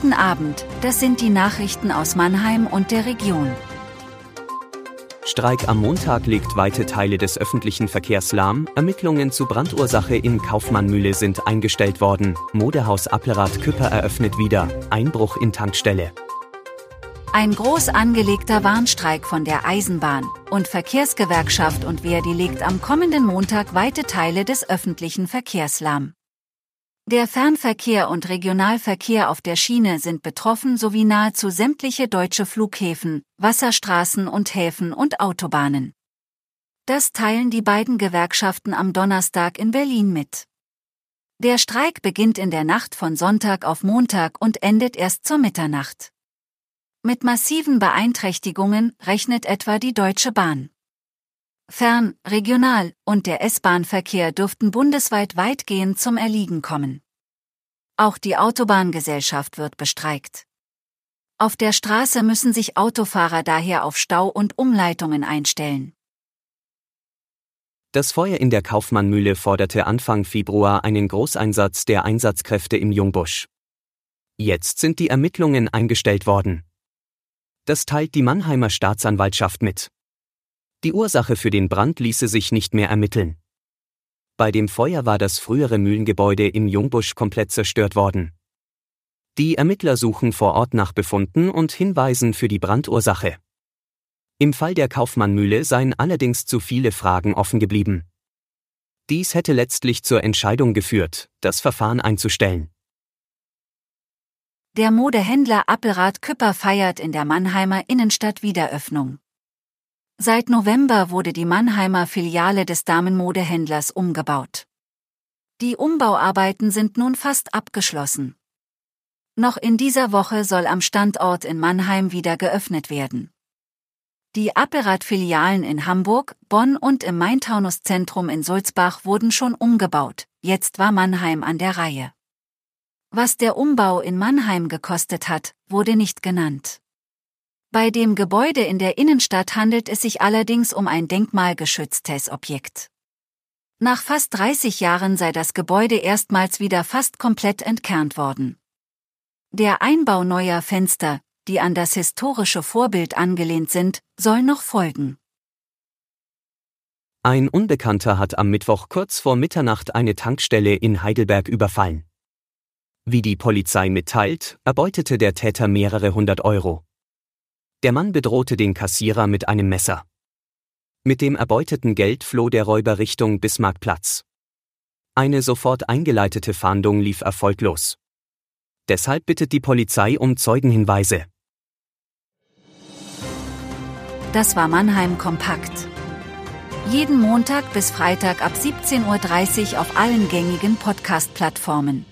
Guten Abend, das sind die Nachrichten aus Mannheim und der Region. Streik am Montag legt weite Teile des öffentlichen Verkehrs lahm. Ermittlungen zu Brandursache in Kaufmannmühle sind eingestellt worden. Modehaus Applerat Küpper eröffnet wieder. Einbruch in Tankstelle. Ein groß angelegter Warnstreik von der Eisenbahn und Verkehrsgewerkschaft und Verdi legt am kommenden Montag weite Teile des öffentlichen Verkehrs lahm. Der Fernverkehr und Regionalverkehr auf der Schiene sind betroffen sowie nahezu sämtliche deutsche Flughäfen, Wasserstraßen und Häfen und Autobahnen. Das teilen die beiden Gewerkschaften am Donnerstag in Berlin mit. Der Streik beginnt in der Nacht von Sonntag auf Montag und endet erst zur Mitternacht. Mit massiven Beeinträchtigungen rechnet etwa die Deutsche Bahn. Fern-, Regional- und der S-Bahn-Verkehr dürften bundesweit weitgehend zum Erliegen kommen. Auch die Autobahngesellschaft wird bestreikt. Auf der Straße müssen sich Autofahrer daher auf Stau und Umleitungen einstellen. Das Feuer in der Kaufmannmühle forderte Anfang Februar einen Großeinsatz der Einsatzkräfte im Jungbusch. Jetzt sind die Ermittlungen eingestellt worden. Das teilt die Mannheimer Staatsanwaltschaft mit. Die Ursache für den Brand ließe sich nicht mehr ermitteln. Bei dem Feuer war das frühere Mühlengebäude im Jungbusch komplett zerstört worden. Die Ermittler suchen vor Ort nach Befunden und Hinweisen für die Brandursache. Im Fall der Kaufmannmühle seien allerdings zu viele Fragen offen geblieben. Dies hätte letztlich zur Entscheidung geführt, das Verfahren einzustellen. Der Modehändler Appelrad Küpper feiert in der Mannheimer Innenstadt Wiederöffnung. Seit November wurde die Mannheimer Filiale des Damenmodehändlers umgebaut. Die Umbauarbeiten sind nun fast abgeschlossen. Noch in dieser Woche soll am Standort in Mannheim wieder geöffnet werden. Die Apparat-Filialen in Hamburg, Bonn und im Main-Taunus-Zentrum in Sulzbach wurden schon umgebaut, jetzt war Mannheim an der Reihe. Was der Umbau in Mannheim gekostet hat, wurde nicht genannt. Bei dem Gebäude in der Innenstadt handelt es sich allerdings um ein denkmalgeschütztes Objekt. Nach fast 30 Jahren sei das Gebäude erstmals wieder fast komplett entkernt worden. Der Einbau neuer Fenster, die an das historische Vorbild angelehnt sind, soll noch folgen. Ein Unbekannter hat am Mittwoch kurz vor Mitternacht eine Tankstelle in Heidelberg überfallen. Wie die Polizei mitteilt, erbeutete der Täter mehrere hundert Euro. Der Mann bedrohte den Kassierer mit einem Messer. Mit dem erbeuteten Geld floh der Räuber Richtung Bismarckplatz. Eine sofort eingeleitete Fahndung lief erfolglos. Deshalb bittet die Polizei um Zeugenhinweise. Das war Mannheim Kompakt. Jeden Montag bis Freitag ab 17.30 Uhr auf allen gängigen Podcast-Plattformen.